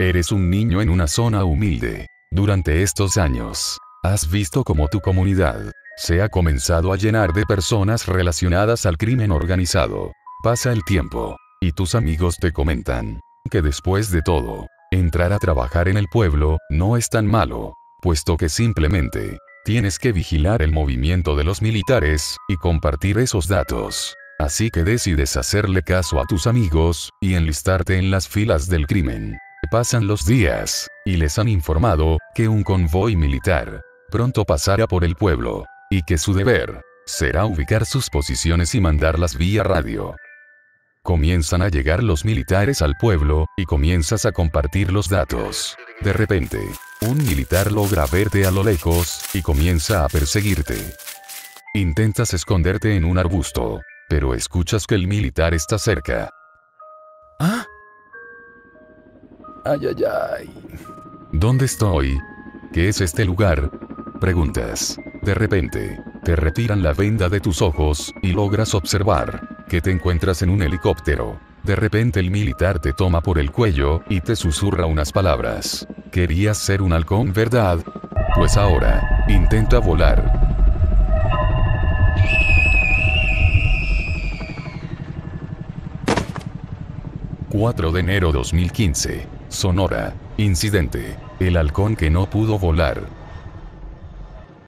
Eres un niño en una zona humilde. Durante estos años, has visto cómo tu comunidad se ha comenzado a llenar de personas relacionadas al crimen organizado. Pasa el tiempo, y tus amigos te comentan que después de todo, entrar a trabajar en el pueblo no es tan malo, puesto que simplemente tienes que vigilar el movimiento de los militares y compartir esos datos. Así que decides hacerle caso a tus amigos y enlistarte en las filas del crimen. Pasan los días, y les han informado que un convoy militar pronto pasará por el pueblo, y que su deber será ubicar sus posiciones y mandarlas vía radio. Comienzan a llegar los militares al pueblo, y comienzas a compartir los datos. De repente, un militar logra verte a lo lejos, y comienza a perseguirte. Intentas esconderte en un arbusto, pero escuchas que el militar está cerca. Ay, ay, ay. ¿Dónde estoy? ¿Qué es este lugar? Preguntas. De repente, te retiran la venda de tus ojos, y logras observar que te encuentras en un helicóptero. De repente el militar te toma por el cuello, y te susurra unas palabras. Querías ser un halcón, ¿verdad? Pues ahora, intenta volar. 4 de enero 2015. Sonora. Incidente. El halcón que no pudo volar.